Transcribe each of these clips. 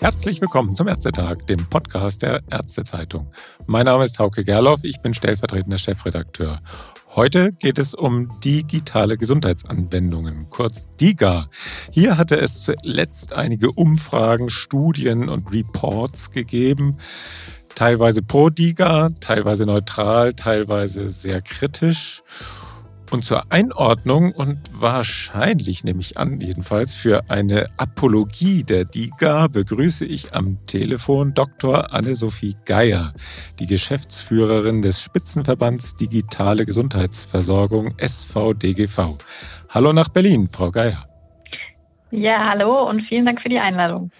Herzlich willkommen zum Ärztetag, dem Podcast der Ärztezeitung. Mein Name ist Hauke Gerloff, ich bin stellvertretender Chefredakteur. Heute geht es um digitale Gesundheitsanwendungen, kurz DIGA. Hier hatte es zuletzt einige Umfragen, Studien und Reports gegeben, teilweise pro DIGA, teilweise neutral, teilweise sehr kritisch. Und zur Einordnung und wahrscheinlich, nehme ich an, jedenfalls für eine Apologie der DIGA begrüße ich am Telefon Dr. Anne-Sophie Geier, die Geschäftsführerin des Spitzenverbands Digitale Gesundheitsversorgung SVDGV. Hallo nach Berlin, Frau Geier. Ja, hallo und vielen Dank für die Einladung.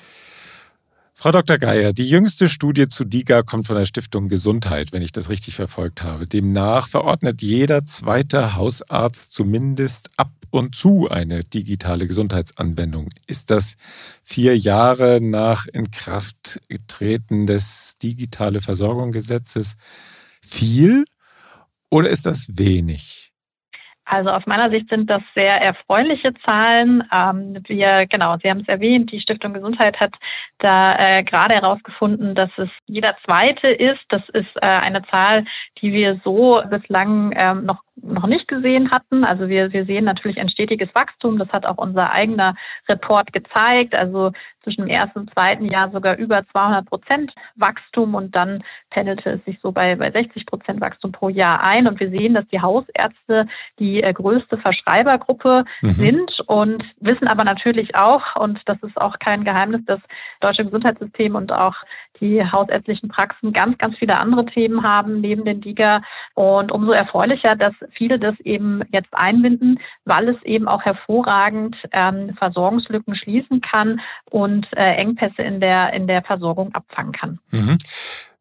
Frau Dr. Geier, die jüngste Studie zu DIGA kommt von der Stiftung Gesundheit, wenn ich das richtig verfolgt habe. Demnach verordnet jeder zweite Hausarzt zumindest ab und zu eine digitale Gesundheitsanwendung. Ist das vier Jahre nach Inkrafttreten des digitale Versorgungsgesetzes viel oder ist das wenig? Also aus meiner Sicht sind das sehr erfreuliche Zahlen. Ähm, wir, genau, Sie haben es erwähnt, die Stiftung Gesundheit hat da äh, gerade herausgefunden, dass es jeder zweite ist. Das ist äh, eine Zahl, die wir so bislang ähm, noch noch nicht gesehen hatten. Also wir, wir sehen natürlich ein stetiges Wachstum. Das hat auch unser eigener Report gezeigt. Also zwischen dem ersten und zweiten Jahr sogar über 200 Prozent Wachstum und dann pendelte es sich so bei, bei 60 Prozent Wachstum pro Jahr ein. Und wir sehen, dass die Hausärzte die äh, größte Verschreibergruppe mhm. sind und wissen aber natürlich auch, und das ist auch kein Geheimnis, das deutsche Gesundheitssystem und auch die hausärztlichen Praxen ganz, ganz viele andere Themen haben neben den DIGA. Und umso erfreulicher, dass viele das eben jetzt einbinden, weil es eben auch hervorragend ähm, Versorgungslücken schließen kann und äh, Engpässe in der, in der Versorgung abfangen kann. Mhm.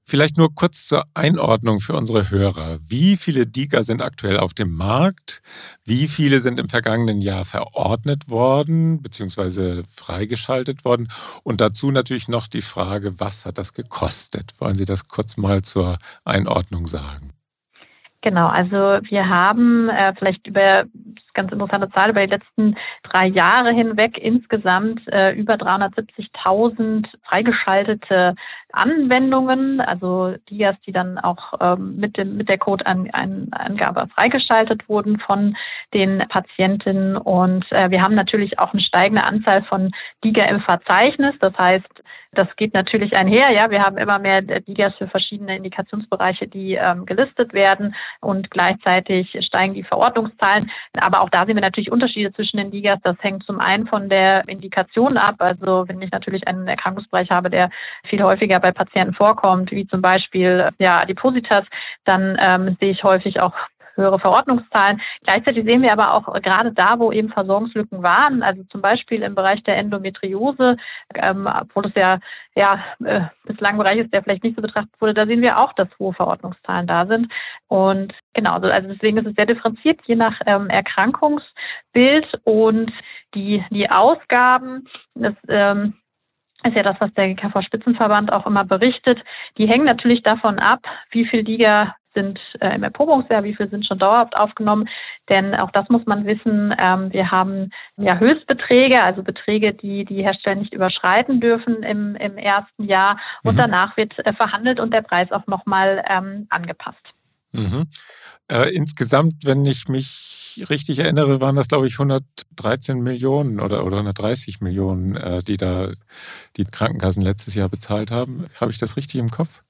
Vielleicht nur kurz zur Einordnung für unsere Hörer. Wie viele DIGA sind aktuell auf dem Markt? Wie viele sind im vergangenen Jahr verordnet worden bzw. freigeschaltet worden? Und dazu natürlich noch die Frage, was hat das gekostet? Wollen Sie das kurz mal zur Einordnung sagen? Genau, also wir haben äh, vielleicht über ganz interessante Zahl über die letzten drei Jahre hinweg insgesamt äh, über 370.000 freigeschaltete Anwendungen, also Dias, die dann auch ähm, mit, dem, mit der Code-Angabe freigeschaltet wurden von den Patientinnen. Und äh, wir haben natürlich auch eine steigende Anzahl von DIGA im Verzeichnis. Das heißt, das geht natürlich einher. Ja, wir haben immer mehr Digas für verschiedene Indikationsbereiche, die ähm, gelistet werden und gleichzeitig steigen die Verordnungszahlen. Aber auch da sehen wir natürlich Unterschiede zwischen den Digas. Das hängt zum einen von der Indikation ab. Also wenn ich natürlich einen Erkrankungsbereich habe, der viel häufiger bei Patienten vorkommt, wie zum Beispiel ja, Adipositas, dann ähm, sehe ich häufig auch höhere Verordnungszahlen. Gleichzeitig sehen wir aber auch gerade da, wo eben Versorgungslücken waren, also zum Beispiel im Bereich der Endometriose, ähm, obwohl es ja, ja äh, bislang ein Bereich ist, der vielleicht nicht so betrachtet wurde, da sehen wir auch, dass hohe Verordnungszahlen da sind. Und genau, also, also deswegen ist es sehr differenziert, je nach ähm, Erkrankungsbild und die, die Ausgaben. Das, ähm, ist ja das, was der GKV-Spitzenverband auch immer berichtet. Die hängen natürlich davon ab, wie viel Liga sind äh, im Erprobungsjahr, wie viel sind schon dauerhaft aufgenommen. Denn auch das muss man wissen. Ähm, wir haben ja Höchstbeträge, also Beträge, die die Hersteller nicht überschreiten dürfen im, im ersten Jahr. Und mhm. danach wird äh, verhandelt und der Preis auch nochmal ähm, angepasst. Mhm. Äh, insgesamt, wenn ich mich richtig erinnere, waren das, glaube ich, 113 Millionen oder, oder 130 Millionen, äh, die da die Krankenkassen letztes Jahr bezahlt haben. Habe ich das richtig im Kopf?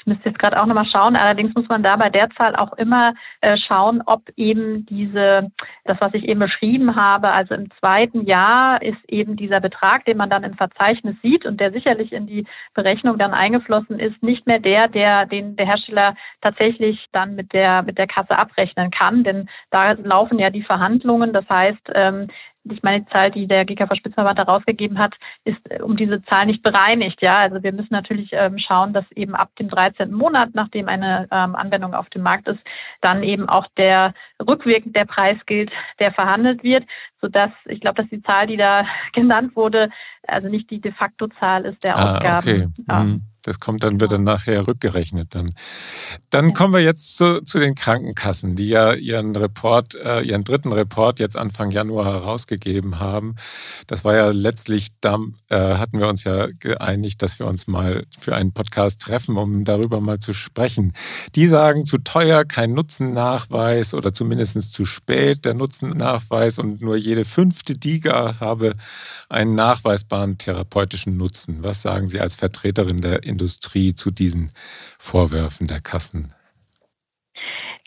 Ich müsste jetzt gerade auch nochmal schauen. Allerdings muss man da bei der Zahl auch immer äh, schauen, ob eben diese, das, was ich eben beschrieben habe, also im zweiten Jahr ist eben dieser Betrag, den man dann im Verzeichnis sieht und der sicherlich in die Berechnung dann eingeflossen ist, nicht mehr der, der den der Hersteller tatsächlich dann mit der mit der Kasse abrechnen kann. Denn da laufen ja die Verhandlungen. Das heißt, ähm, ich meine, die Zahl, die der GKV-Spitzenverband da rausgegeben hat, ist äh, um diese Zahl nicht bereinigt. Ja, also wir müssen natürlich ähm, schauen, dass eben ab dem 13. Monat, nachdem eine ähm, Anwendung auf dem Markt ist, dann eben auch der rückwirkend der Preis gilt, der verhandelt wird, sodass ich glaube, dass die Zahl, die da genannt wurde, also nicht die de facto Zahl ist der ah, Ausgaben. Okay. Ja. Mhm. Das kommt dann, wird dann nachher rückgerechnet dann. Dann kommen wir jetzt zu, zu den Krankenkassen, die ja ihren Report, äh, ihren dritten Report jetzt Anfang Januar herausgegeben haben. Das war ja letztlich, da äh, hatten wir uns ja geeinigt, dass wir uns mal für einen Podcast treffen, um darüber mal zu sprechen. Die sagen zu teuer, kein Nutzennachweis oder zumindest zu spät der Nutzennachweis und nur jede fünfte Diga habe einen nachweisbaren therapeutischen Nutzen. Was sagen Sie als Vertreterin der Industrie zu diesen Vorwürfen der Kassen?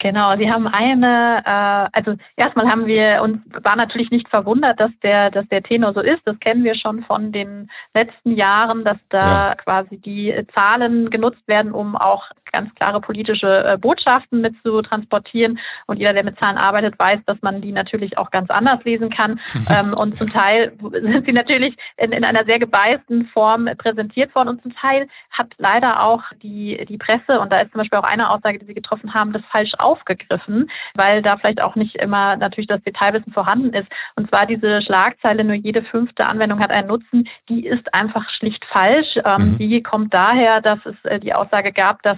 Genau, Sie haben eine, äh, also erstmal haben wir uns, war natürlich nicht verwundert, dass der, dass der Tenor so ist. Das kennen wir schon von den letzten Jahren, dass da ja. quasi die Zahlen genutzt werden, um auch ganz klare politische äh, Botschaften mit zu transportieren. Und jeder, der mit Zahlen arbeitet, weiß, dass man die natürlich auch ganz anders lesen kann. ähm, und zum Teil sind sie natürlich in, in einer sehr gebeißten Form präsentiert worden. Und zum Teil hat leider auch die, die Presse, und da ist zum Beispiel auch eine Aussage, die Sie getroffen haben, das falsch aufgegriffen, weil da vielleicht auch nicht immer natürlich das Detailwissen vorhanden ist. Und zwar diese Schlagzeile, nur jede fünfte Anwendung hat einen Nutzen, die ist einfach schlicht falsch. Ähm, mhm. Die kommt daher, dass es äh, die Aussage gab, dass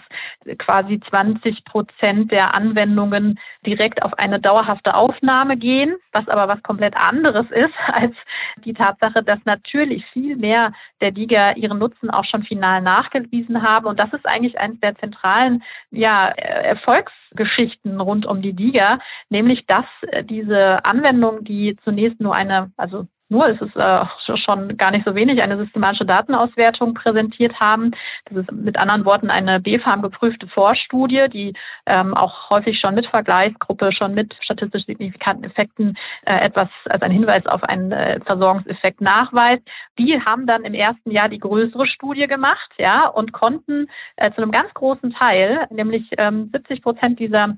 quasi 20 Prozent der Anwendungen direkt auf eine dauerhafte Aufnahme gehen, was aber was komplett anderes ist als die Tatsache, dass natürlich viel mehr der DIGA ihren Nutzen auch schon final nachgewiesen haben. Und das ist eigentlich eines der zentralen ja, Erfolgsgeschichten rund um die DIGA, nämlich dass diese Anwendung, die zunächst nur eine, also nur, es ist äh, schon gar nicht so wenig, eine systematische Datenauswertung präsentiert haben. Das ist mit anderen Worten eine BfArM geprüfte Vorstudie, die ähm, auch häufig schon mit Vergleichsgruppe, schon mit statistisch signifikanten Effekten äh, etwas als ein Hinweis auf einen äh, Versorgungseffekt nachweist. Die haben dann im ersten Jahr die größere Studie gemacht, ja, und konnten äh, zu einem ganz großen Teil, nämlich ähm, 70 Prozent dieser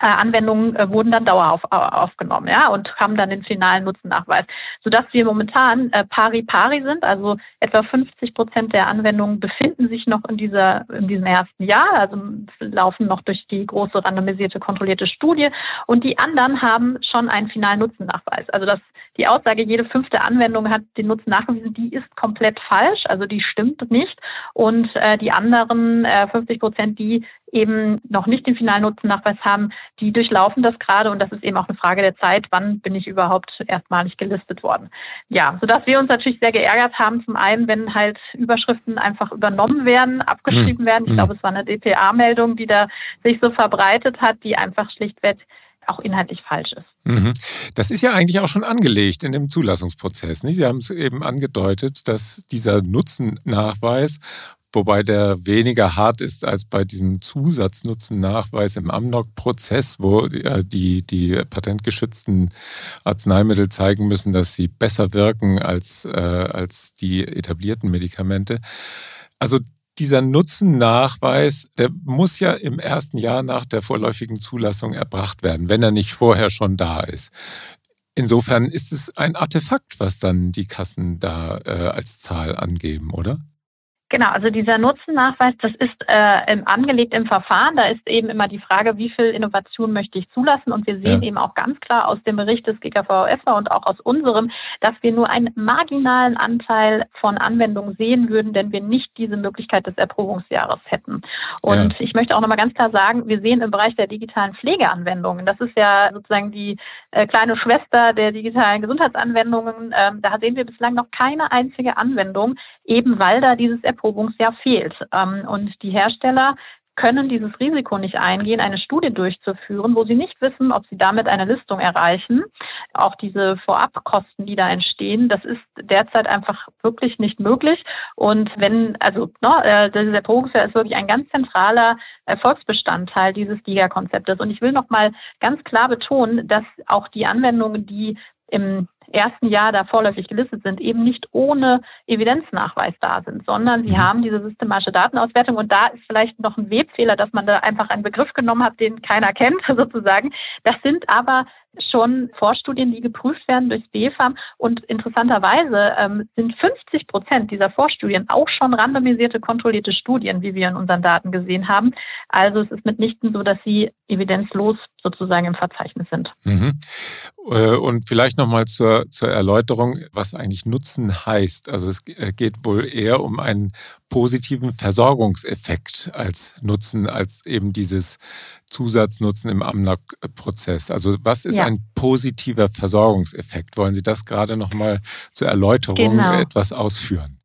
Anwendungen äh, wurden dann dauerhaft aufgenommen ja, und haben dann den finalen Nutzennachweis, sodass wir momentan äh, pari pari sind. Also etwa 50 Prozent der Anwendungen befinden sich noch in, dieser, in diesem ersten Jahr, also laufen noch durch die große randomisierte kontrollierte Studie und die anderen haben schon einen finalen Nutzennachweis. Also das, die Aussage, jede fünfte Anwendung hat den Nutzen nachgewiesen, die ist komplett falsch, also die stimmt nicht. Und äh, die anderen äh, 50 Prozent, die eben noch nicht den finalen Nutzennachweis haben, die durchlaufen das gerade und das ist eben auch eine Frage der Zeit, wann bin ich überhaupt erstmalig gelistet worden. Ja, sodass wir uns natürlich sehr geärgert haben, zum einen, wenn halt Überschriften einfach übernommen werden, abgeschrieben mhm. werden. Ich hm. glaube, es war eine DPA-Meldung, die da sich so verbreitet hat, die einfach schlichtweg auch inhaltlich falsch ist. Mhm. Das ist ja eigentlich auch schon angelegt in dem Zulassungsprozess. Nicht? Sie haben es eben angedeutet, dass dieser Nutzennachweis wobei der weniger hart ist als bei diesem Zusatznutznachweis im Amnok-Prozess, wo die, die patentgeschützten Arzneimittel zeigen müssen, dass sie besser wirken als, äh, als die etablierten Medikamente. Also dieser Nutzennachweis, der muss ja im ersten Jahr nach der vorläufigen Zulassung erbracht werden, wenn er nicht vorher schon da ist. Insofern ist es ein Artefakt, was dann die Kassen da äh, als Zahl angeben, oder? Genau, also dieser Nutzennachweis, das ist äh, im, angelegt im Verfahren. Da ist eben immer die Frage, wie viel Innovation möchte ich zulassen. Und wir sehen ja. eben auch ganz klar aus dem Bericht des GKVF und auch aus unserem, dass wir nur einen marginalen Anteil von Anwendungen sehen würden, wenn wir nicht diese Möglichkeit des Erprobungsjahres hätten. Und ja. ich möchte auch nochmal ganz klar sagen, wir sehen im Bereich der digitalen Pflegeanwendungen, das ist ja sozusagen die äh, kleine Schwester der digitalen Gesundheitsanwendungen, äh, da sehen wir bislang noch keine einzige Anwendung, eben weil da dieses Erprobungsjahr Erprobungsjahr fehlt. Ähm, und die Hersteller können dieses Risiko nicht eingehen, eine Studie durchzuführen, wo sie nicht wissen, ob sie damit eine Listung erreichen. Auch diese Vorabkosten, die da entstehen, das ist derzeit einfach wirklich nicht möglich. Und wenn, also ne, äh, das Erprobungsjahr ist wirklich ein ganz zentraler Erfolgsbestandteil dieses DIGA-Konzeptes. Und ich will noch mal ganz klar betonen, dass auch die Anwendungen, die im ersten Jahr da vorläufig gelistet sind, eben nicht ohne Evidenznachweis da sind, sondern sie mhm. haben diese systematische Datenauswertung und da ist vielleicht noch ein Webfehler, dass man da einfach einen Begriff genommen hat, den keiner kennt sozusagen. Das sind aber schon Vorstudien, die geprüft werden durch BfArM. Und interessanterweise ähm, sind 50 Prozent dieser Vorstudien auch schon randomisierte, kontrollierte Studien, wie wir in unseren Daten gesehen haben. Also es ist mitnichten so, dass sie evidenzlos sozusagen im Verzeichnis sind. Mhm. Äh, und vielleicht nochmal zur, zur Erläuterung, was eigentlich Nutzen heißt. Also es äh, geht wohl eher um einen positiven Versorgungseffekt als Nutzen, als eben dieses Zusatznutzen im Amnok-Prozess. Also was ist ja. ein positiver Versorgungseffekt? Wollen Sie das gerade nochmal zur Erläuterung genau. etwas ausführen?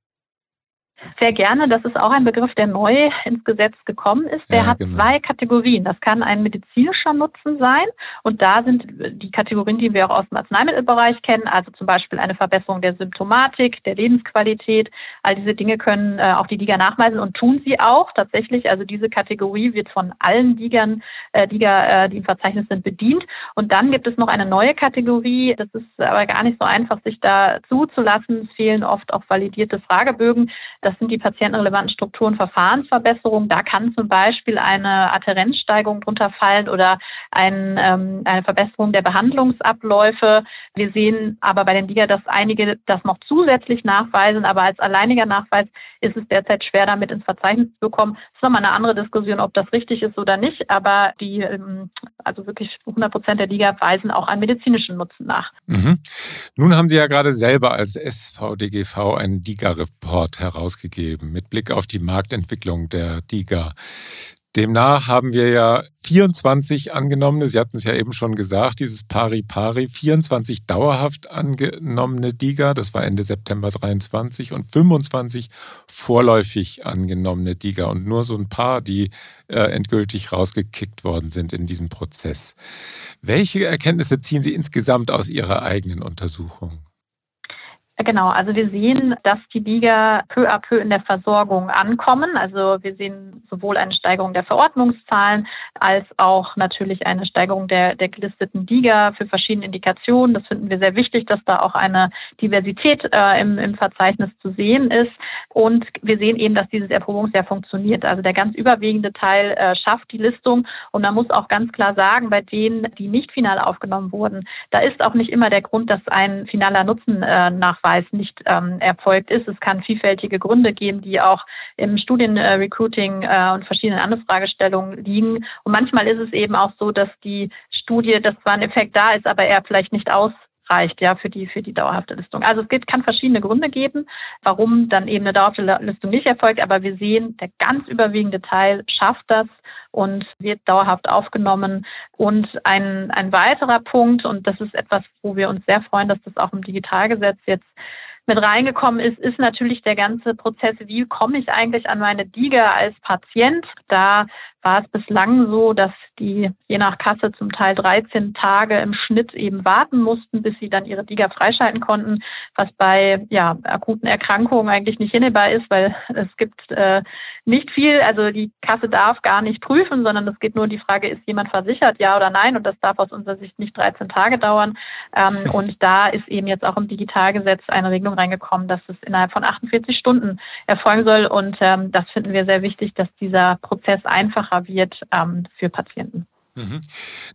Sehr gerne. Das ist auch ein Begriff, der neu ins Gesetz gekommen ist. Der ja, hat genau. zwei Kategorien. Das kann ein medizinischer Nutzen sein. Und da sind die Kategorien, die wir auch aus dem Arzneimittelbereich kennen, also zum Beispiel eine Verbesserung der Symptomatik, der Lebensqualität. All diese Dinge können äh, auch die Liga nachweisen und tun sie auch tatsächlich. Also diese Kategorie wird von allen Ligern, äh, Liga, äh, die im Verzeichnis sind, bedient. Und dann gibt es noch eine neue Kategorie. Das ist aber gar nicht so einfach, sich da zuzulassen. Es fehlen oft auch validierte Fragebögen. Das sind die patientenrelevanten Strukturen Verfahrensverbesserung. Da kann zum Beispiel eine Adherenzsteigerung drunter fallen oder ein, ähm, eine Verbesserung der Behandlungsabläufe. Wir sehen aber bei den Liga, dass einige das noch zusätzlich nachweisen, aber als alleiniger Nachweis ist es derzeit schwer, damit ins Verzeichnis zu bekommen. Das ist nochmal eine andere Diskussion, ob das richtig ist oder nicht, aber die, ähm, also wirklich 100 Prozent der Liga weisen auch einen medizinischen Nutzen nach. Mhm. Nun haben Sie ja gerade selber als SVDGV einen DIGA-Report herausgegeben mit Blick auf die Marktentwicklung der DIGA. Demnach haben wir ja 24 angenommene, Sie hatten es ja eben schon gesagt, dieses Pari-Pari, 24 dauerhaft angenommene DIGA, das war Ende September 23 und 25 vorläufig angenommene DIGA und nur so ein paar, die äh, endgültig rausgekickt worden sind in diesem Prozess. Welche Erkenntnisse ziehen Sie insgesamt aus Ihrer eigenen Untersuchung? Genau, also wir sehen, dass die Liga peu à peu in der Versorgung ankommen. Also wir sehen sowohl eine Steigerung der Verordnungszahlen als auch natürlich eine Steigerung der, der gelisteten Liga für verschiedene Indikationen. Das finden wir sehr wichtig, dass da auch eine Diversität äh, im, im Verzeichnis zu sehen ist. Und wir sehen eben, dass dieses Erprobungsjahr funktioniert. Also der ganz überwiegende Teil äh, schafft die Listung. Und man muss auch ganz klar sagen, bei denen, die nicht final aufgenommen wurden, da ist auch nicht immer der Grund, dass ein finaler Nutzen äh, nach Nachweis nicht ähm, erfolgt ist. Es kann vielfältige Gründe geben, die auch im Studienrecruiting äh, und verschiedenen anderen Fragestellungen liegen. Und manchmal ist es eben auch so, dass die Studie, dass zwar ein Effekt da ist, aber er vielleicht nicht aus reicht ja für die für die dauerhafte Listung. Also es gibt, kann verschiedene Gründe geben, warum dann eben eine dauerhafte Listung nicht erfolgt, aber wir sehen, der ganz überwiegende Teil schafft das und wird dauerhaft aufgenommen. Und ein, ein weiterer Punkt, und das ist etwas, wo wir uns sehr freuen, dass das auch im Digitalgesetz jetzt mit reingekommen ist, ist natürlich der ganze Prozess, wie komme ich eigentlich an meine DIGA als Patient. Da war es bislang so, dass die je nach Kasse zum Teil 13 Tage im Schnitt eben warten mussten, bis sie dann ihre DIGA freischalten konnten, was bei ja, akuten Erkrankungen eigentlich nicht hinnehmbar ist, weil es gibt äh, nicht viel, also die Kasse darf gar nicht prüfen, sondern es geht nur die Frage, ist jemand versichert, ja oder nein, und das darf aus unserer Sicht nicht 13 Tage dauern. Ähm, und da ist eben jetzt auch im Digitalgesetz eine Regelung reingekommen, dass es innerhalb von 48 Stunden erfolgen soll. Und ähm, das finden wir sehr wichtig, dass dieser Prozess einfacher einfacher wird ähm, für Patienten. Mhm.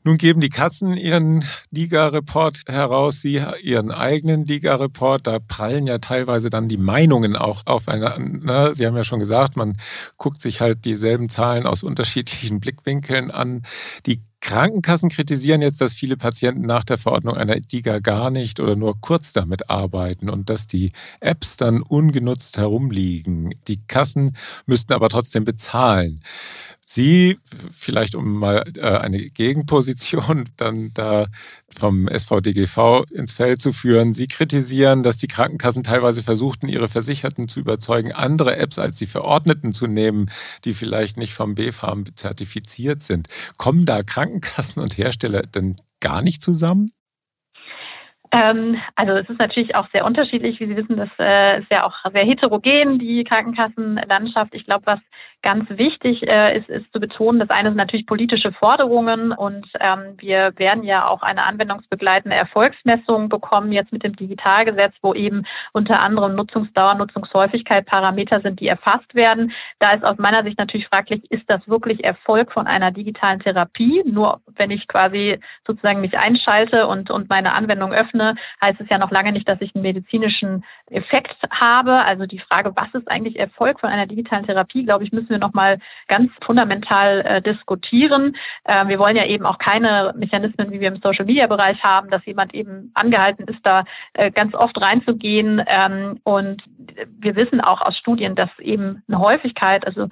Nun geben die Kassen ihren Liga-Report heraus, Sie Ihren eigenen Liga-Report. Da prallen ja teilweise dann die Meinungen auch aufeinander. Sie haben ja schon gesagt, man guckt sich halt dieselben Zahlen aus unterschiedlichen Blickwinkeln an. Die Krankenkassen kritisieren jetzt, dass viele Patienten nach der Verordnung einer DIGA gar nicht oder nur kurz damit arbeiten und dass die Apps dann ungenutzt herumliegen. Die Kassen müssten aber trotzdem bezahlen. Sie, vielleicht um mal äh, eine Gegenposition dann da vom SVDGV ins Feld zu führen, Sie kritisieren, dass die Krankenkassen teilweise versuchten, ihre Versicherten zu überzeugen, andere Apps als die Verordneten zu nehmen, die vielleicht nicht vom BfArM zertifiziert sind. Kommen da Krankenkassen und Hersteller denn gar nicht zusammen? Ähm, also es ist natürlich auch sehr unterschiedlich. Wie Sie wissen, das äh, ist ja auch sehr heterogen, die Krankenkassenlandschaft. Ich glaube, was ganz wichtig äh, ist, ist zu betonen, das eine sind natürlich politische Forderungen und ähm, wir werden ja auch eine anwendungsbegleitende Erfolgsmessung bekommen jetzt mit dem Digitalgesetz, wo eben unter anderem Nutzungsdauer, Nutzungshäufigkeit Parameter sind, die erfasst werden. Da ist aus meiner Sicht natürlich fraglich, ist das wirklich Erfolg von einer digitalen Therapie? Nur wenn ich quasi sozusagen mich einschalte und, und meine Anwendung öffne, heißt es ja noch lange nicht, dass ich einen medizinischen Effekt habe. Also die Frage, was ist eigentlich Erfolg von einer digitalen Therapie, glaube ich, müssen wir nochmal ganz fundamental äh, diskutieren. Äh, wir wollen ja eben auch keine Mechanismen, wie wir im Social-Media-Bereich haben, dass jemand eben angehalten ist, da äh, ganz oft reinzugehen. Ähm, und wir wissen auch aus Studien, dass eben eine Häufigkeit, also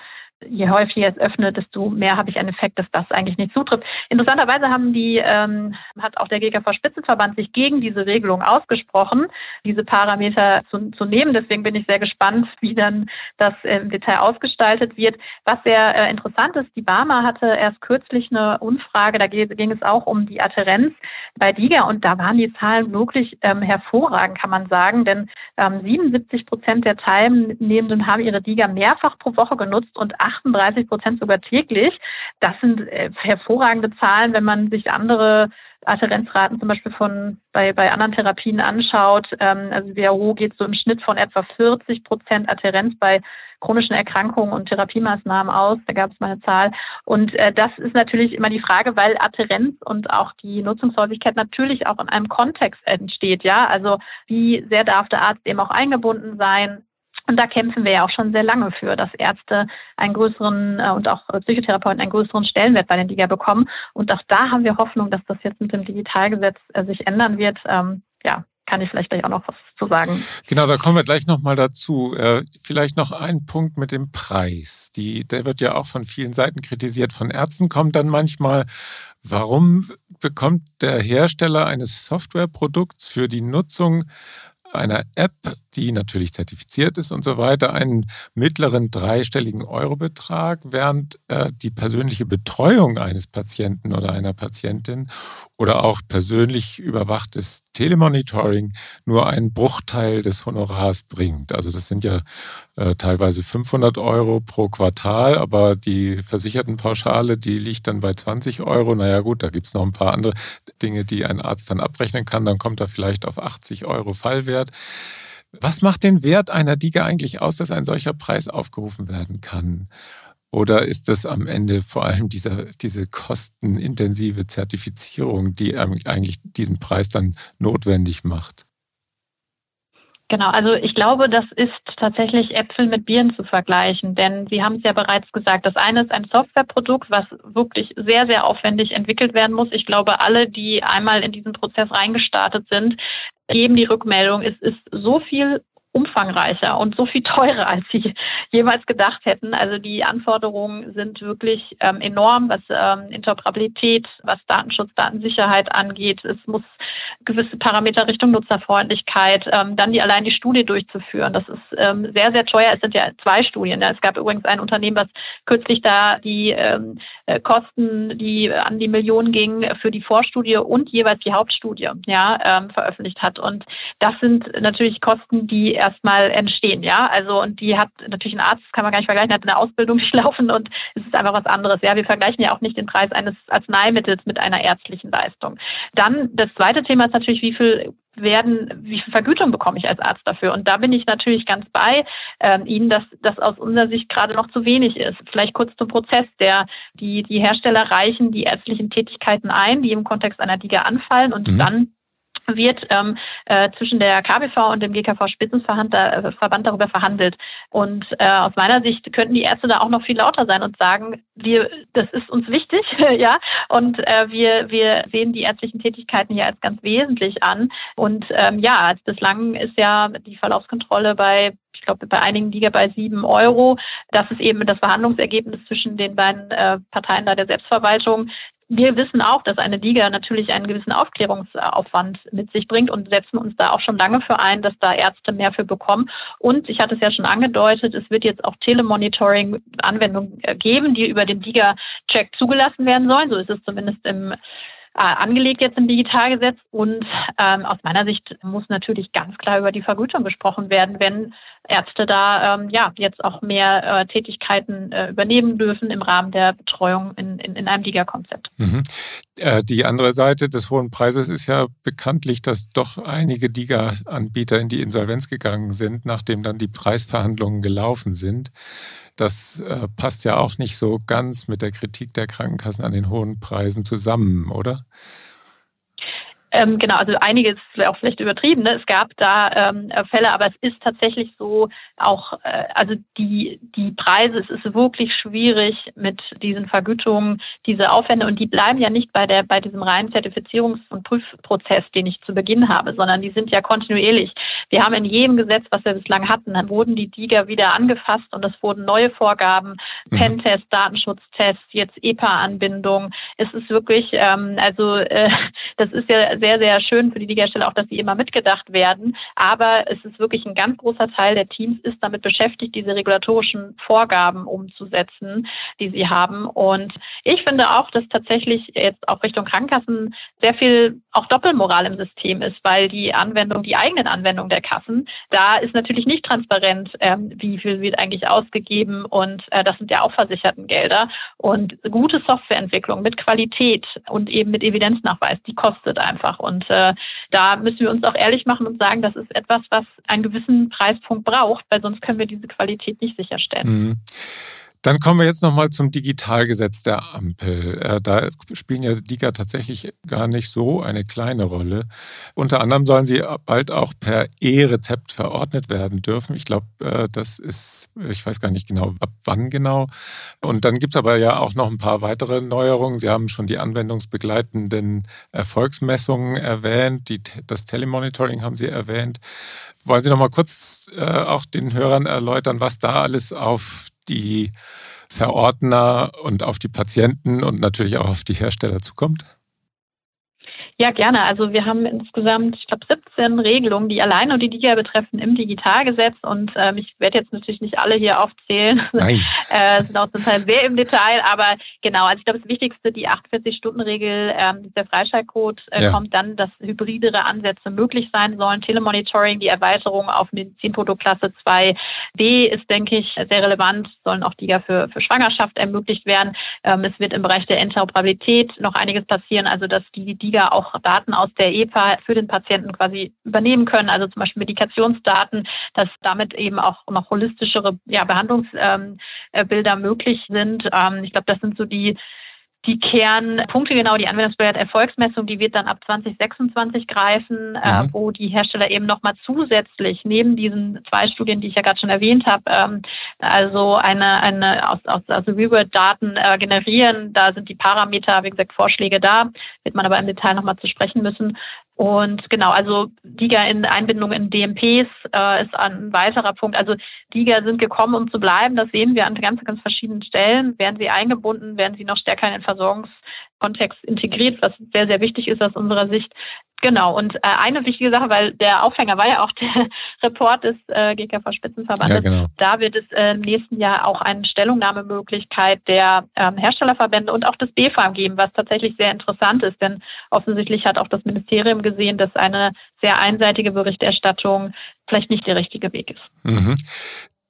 je häufiger es öffnet, desto mehr habe ich einen Effekt, dass das eigentlich nicht zutrifft. Interessanterweise haben die, ähm, hat auch der GKV Spitzenverband sich gegen diese Regelung ausgesprochen, diese Parameter zu, zu nehmen. Deswegen bin ich sehr gespannt, wie dann das im Detail ausgestaltet wird. Was sehr äh, interessant ist, die Barmer hatte erst kürzlich eine Umfrage, da ging es auch um die Adherenz bei DIGA und da waren die Zahlen wirklich ähm, hervorragend, kann man sagen, denn ähm, 77 Prozent der Teilnehmenden haben ihre DIGA mehrfach pro Woche genutzt und 38 Prozent sogar täglich. Das sind äh, hervorragende Zahlen, wenn man sich andere Adherenzraten zum Beispiel von bei, bei anderen Therapien anschaut. Ähm, also WHO geht so im Schnitt von etwa 40 Prozent Adherenz bei chronischen Erkrankungen und Therapiemaßnahmen aus. Da gab es mal eine Zahl. Und äh, das ist natürlich immer die Frage, weil Adherenz und auch die Nutzungshäufigkeit natürlich auch in einem Kontext entsteht. Ja, also wie sehr darf der Arzt eben auch eingebunden sein? Und da kämpfen wir ja auch schon sehr lange für, dass Ärzte einen größeren äh, und auch Psychotherapeuten einen größeren Stellenwert bei den Liga bekommen. Und auch da haben wir Hoffnung, dass das jetzt mit dem Digitalgesetz äh, sich ändern wird. Ähm, ja, kann ich vielleicht gleich auch noch was zu sagen. Genau, da kommen wir gleich nochmal dazu. Äh, vielleicht noch ein Punkt mit dem Preis. Die, der wird ja auch von vielen Seiten kritisiert. Von Ärzten kommt dann manchmal, warum bekommt der Hersteller eines Softwareprodukts für die Nutzung einer App, die natürlich zertifiziert ist und so weiter, einen mittleren dreistelligen Eurobetrag, während äh, die persönliche Betreuung eines Patienten oder einer Patientin oder auch persönlich überwachtes Telemonitoring nur einen Bruchteil des Honorars bringt. Also das sind ja äh, teilweise 500 Euro pro Quartal, aber die Versichertenpauschale, die liegt dann bei 20 Euro. Naja gut, da gibt es noch ein paar andere Dinge, die ein Arzt dann abrechnen kann. Dann kommt er vielleicht auf 80 Euro Fallwert. Was macht den Wert einer Diga eigentlich aus, dass ein solcher Preis aufgerufen werden kann? Oder ist das am Ende vor allem dieser, diese kostenintensive Zertifizierung, die eigentlich diesen Preis dann notwendig macht? Genau, also ich glaube, das ist tatsächlich Äpfel mit Bieren zu vergleichen, denn Sie haben es ja bereits gesagt, das eine ist ein Softwareprodukt, was wirklich sehr, sehr aufwendig entwickelt werden muss. Ich glaube, alle, die einmal in diesen Prozess reingestartet sind, geben die Rückmeldung, es ist so viel umfangreicher und so viel teurer, als sie jemals gedacht hätten. Also die Anforderungen sind wirklich ähm, enorm, was ähm, Interoperabilität, was Datenschutz, Datensicherheit angeht. Es muss gewisse Parameter Richtung Nutzerfreundlichkeit, ähm, dann die allein die Studie durchzuführen. Das ist ähm, sehr, sehr teuer. Es sind ja zwei Studien. Ja. Es gab übrigens ein Unternehmen, was kürzlich da die ähm, äh, Kosten, die an die Millionen gingen, für die Vorstudie und jeweils die Hauptstudie ja, ähm, veröffentlicht hat. Und das sind natürlich Kosten, die erstmal entstehen, ja. Also und die hat natürlich ein Arzt, kann man gar nicht vergleichen, hat eine Ausbildung durchlaufen und es ist einfach was anderes. Ja, wir vergleichen ja auch nicht den Preis eines Arzneimittels mit einer ärztlichen Leistung. Dann das zweite Thema ist natürlich, wie viel werden, wie viel Vergütung bekomme ich als Arzt dafür? Und da bin ich natürlich ganz bei ähm, Ihnen, dass das aus unserer Sicht gerade noch zu wenig ist. Vielleicht kurz zum Prozess. Der, die, die Hersteller reichen die ärztlichen Tätigkeiten ein, die im Kontext einer DIGA anfallen und mhm. dann wird ähm, äh, zwischen der KBV und dem GKV Spitzenverband äh, darüber verhandelt. Und äh, aus meiner Sicht könnten die Ärzte da auch noch viel lauter sein und sagen, wir, das ist uns wichtig, ja, und äh, wir, wir sehen die ärztlichen Tätigkeiten hier als ganz wesentlich an. Und ähm, ja, bislang ist ja die Verlaufskontrolle bei ich glaube, bei einigen Liga bei sieben Euro. Das ist eben das Verhandlungsergebnis zwischen den beiden äh, Parteien da der Selbstverwaltung wir wissen auch, dass eine Liga natürlich einen gewissen Aufklärungsaufwand mit sich bringt und setzen uns da auch schon lange für ein, dass da Ärzte mehr für bekommen. Und ich hatte es ja schon angedeutet, es wird jetzt auch Telemonitoring-Anwendungen geben, die über den Liga-Check zugelassen werden sollen. So ist es zumindest im äh, angelegt jetzt im Digitalgesetz. Und ähm, aus meiner Sicht muss natürlich ganz klar über die Vergütung gesprochen werden, wenn Ärzte da ähm, ja jetzt auch mehr äh, Tätigkeiten äh, übernehmen dürfen im Rahmen der Betreuung in, in, in einem DIGA-Konzept. Mhm. Äh, die andere Seite des hohen Preises ist ja bekanntlich, dass doch einige DIGA-Anbieter in die Insolvenz gegangen sind, nachdem dann die Preisverhandlungen gelaufen sind. Das äh, passt ja auch nicht so ganz mit der Kritik der Krankenkassen an den hohen Preisen zusammen, oder? Ähm, genau, also einiges auch vielleicht übertrieben. Ne? Es gab da ähm, Fälle, aber es ist tatsächlich so, auch äh, also die, die Preise, es ist wirklich schwierig mit diesen Vergütungen, diese Aufwände und die bleiben ja nicht bei der bei diesem reinen Zertifizierungs- und Prüfprozess, den ich zu Beginn habe, sondern die sind ja kontinuierlich. Wir haben in jedem Gesetz, was wir bislang hatten, dann wurden die DIGA wieder angefasst und es wurden neue Vorgaben, mhm. Pentest, Datenschutztest, jetzt EPA-Anbindung. Es ist wirklich, ähm, also äh, das ist ja sehr, sehr schön für die Ligahersteller auch, dass sie immer mitgedacht werden. Aber es ist wirklich ein ganz großer Teil der Teams ist damit beschäftigt, diese regulatorischen Vorgaben umzusetzen, die sie haben. Und ich finde auch, dass tatsächlich jetzt auch Richtung Krankenkassen sehr viel auch Doppelmoral im System ist, weil die Anwendung, die eigenen Anwendungen der Kassen, da ist natürlich nicht transparent, ähm, wie viel wird eigentlich ausgegeben und äh, das sind ja auch versicherten Gelder. Und gute Softwareentwicklung mit Qualität und eben mit Evidenznachweis, die kostet einfach. Und äh, da müssen wir uns auch ehrlich machen und sagen, das ist etwas, was einen gewissen Preispunkt braucht, weil sonst können wir diese Qualität nicht sicherstellen. Mhm. Dann kommen wir jetzt nochmal zum Digitalgesetz der Ampel. Äh, da spielen ja DIGA tatsächlich gar nicht so eine kleine Rolle. Unter anderem sollen sie bald auch per E-Rezept verordnet werden dürfen. Ich glaube, äh, das ist, ich weiß gar nicht genau, ab wann genau. Und dann gibt es aber ja auch noch ein paar weitere Neuerungen. Sie haben schon die anwendungsbegleitenden Erfolgsmessungen erwähnt, die, das Telemonitoring haben Sie erwähnt. Wollen Sie noch mal kurz äh, auch den Hörern erläutern, was da alles auf die Verordner und auf die Patienten und natürlich auch auf die Hersteller zukommt? Ja, gerne. Also wir haben insgesamt, ich glaube, 17 Regelungen, die allein und die DIGA betreffen im Digitalgesetz. Und ähm, ich werde jetzt natürlich nicht alle hier aufzählen. Nein. äh, sind auch zum Teil sehr im Detail. Aber genau, also ich glaube, das Wichtigste, die 48-Stunden-Regel, ähm, der Freischaltcode, äh, ja. kommt dann, dass hybridere Ansätze möglich sein sollen. Telemonitoring, die Erweiterung auf Medizinprotoklasse 2b ist, denke ich, sehr relevant. Sollen auch DIGA für, für Schwangerschaft ermöglicht werden. Ähm, es wird im Bereich der Interoperabilität noch einiges passieren, also dass die DIGA auch Daten aus der EPA für den Patienten quasi übernehmen können, also zum Beispiel Medikationsdaten, dass damit eben auch noch holistischere ja, Behandlungsbilder ähm, möglich sind. Ähm, ich glaube, das sind so die die Kernpunkte, genau, die anwendungsbewährte Erfolgsmessung, die wird dann ab 2026 greifen, äh, mhm. äh, wo die Hersteller eben nochmal zusätzlich neben diesen zwei Studien, die ich ja gerade schon erwähnt habe, ähm, also eine, eine aus, aus also Reword-Daten äh, generieren. Da sind die Parameter, wie gesagt, Vorschläge da, wird man aber im Detail nochmal zu sprechen müssen. Und genau, also DIGA in Einbindung in DMPs äh, ist ein weiterer Punkt. Also DIGA sind gekommen, um zu bleiben. Das sehen wir an ganz, ganz verschiedenen Stellen. Werden sie eingebunden, werden sie noch stärker in den Versorgungskontext integriert, was sehr, sehr wichtig ist aus unserer Sicht. Genau, und äh, eine wichtige Sache, weil der Aufhänger war ja auch der Report des äh, GKV Spitzenverbandes. Ja, genau. Da wird es äh, im nächsten Jahr auch eine Stellungnahmemöglichkeit der ähm, Herstellerverbände und auch des BFAM geben, was tatsächlich sehr interessant ist, denn offensichtlich hat auch das Ministerium gesehen, dass eine sehr einseitige Berichterstattung vielleicht nicht der richtige Weg ist. Mhm.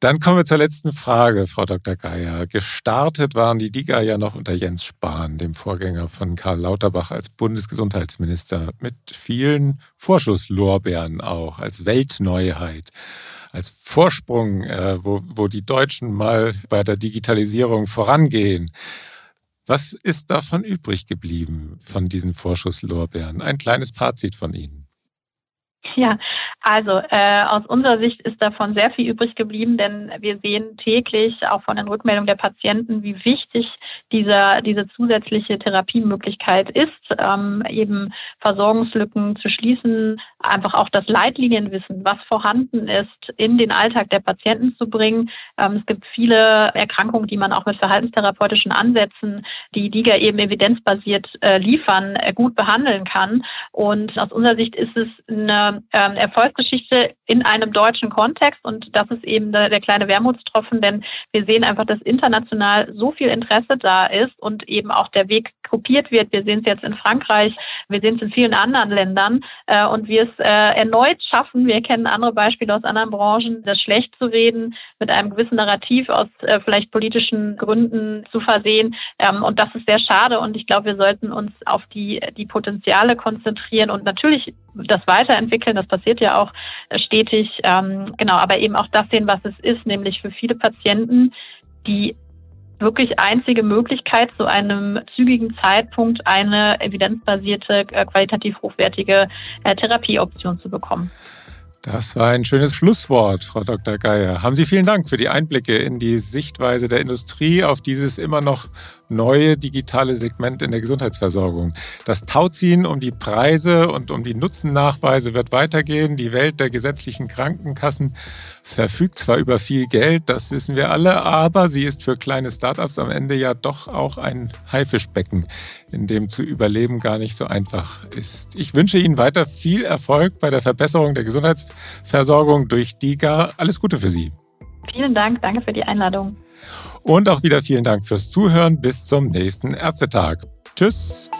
Dann kommen wir zur letzten Frage, Frau Dr. Geier. Gestartet waren die DIGA ja noch unter Jens Spahn, dem Vorgänger von Karl Lauterbach als Bundesgesundheitsminister, mit vielen Vorschusslorbeeren auch, als Weltneuheit, als Vorsprung, äh, wo, wo die Deutschen mal bei der Digitalisierung vorangehen. Was ist davon übrig geblieben, von diesen Vorschusslorbeeren? Ein kleines Fazit von Ihnen. Ja, also äh, aus unserer Sicht ist davon sehr viel übrig geblieben, denn wir sehen täglich auch von den Rückmeldungen der Patienten, wie wichtig dieser, diese zusätzliche Therapiemöglichkeit ist, ähm, eben Versorgungslücken zu schließen, einfach auch das Leitlinienwissen, was vorhanden ist, in den Alltag der Patienten zu bringen. Ähm, es gibt viele Erkrankungen, die man auch mit verhaltenstherapeutischen Ansätzen, die DIGA eben evidenzbasiert äh, liefern, äh, gut behandeln kann. Und aus unserer Sicht ist es eine ähm, Erfolgsgeschichte in einem deutschen Kontext und das ist eben der, der kleine Wermutstropfen, denn wir sehen einfach, dass international so viel Interesse da ist und eben auch der Weg kopiert wird. Wir sehen es jetzt in Frankreich, wir sehen es in vielen anderen Ländern äh, und wir es äh, erneut schaffen, wir kennen andere Beispiele aus anderen Branchen, das schlecht zu reden, mit einem gewissen Narrativ aus äh, vielleicht politischen Gründen zu versehen. Ähm, und das ist sehr schade. Und ich glaube, wir sollten uns auf die, die Potenziale konzentrieren und natürlich das weiterentwickeln. Das passiert ja auch äh, stetig. Ähm, genau, aber eben auch das sehen, was es ist, nämlich für viele Patienten, die wirklich einzige Möglichkeit, zu einem zügigen Zeitpunkt eine evidenzbasierte, äh, qualitativ hochwertige äh, Therapieoption zu bekommen. Das war ein schönes Schlusswort, Frau Dr. Geier. Haben Sie vielen Dank für die Einblicke in die Sichtweise der Industrie auf dieses immer noch neue digitale Segment in der Gesundheitsversorgung. Das Tauziehen um die Preise und um die Nutzennachweise wird weitergehen. Die Welt der gesetzlichen Krankenkassen verfügt zwar über viel Geld, das wissen wir alle, aber sie ist für kleine Startups am Ende ja doch auch ein Haifischbecken, in dem zu überleben gar nicht so einfach ist. Ich wünsche Ihnen weiter viel Erfolg bei der Verbesserung der Gesundheitsversorgung durch DIGA. Alles Gute für Sie. Vielen Dank, danke für die Einladung. Und auch wieder vielen Dank fürs Zuhören. Bis zum nächsten Ärztetag. Tschüss.